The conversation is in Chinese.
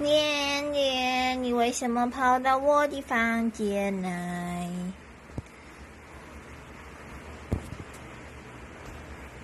年年你为什么跑到我的房间来？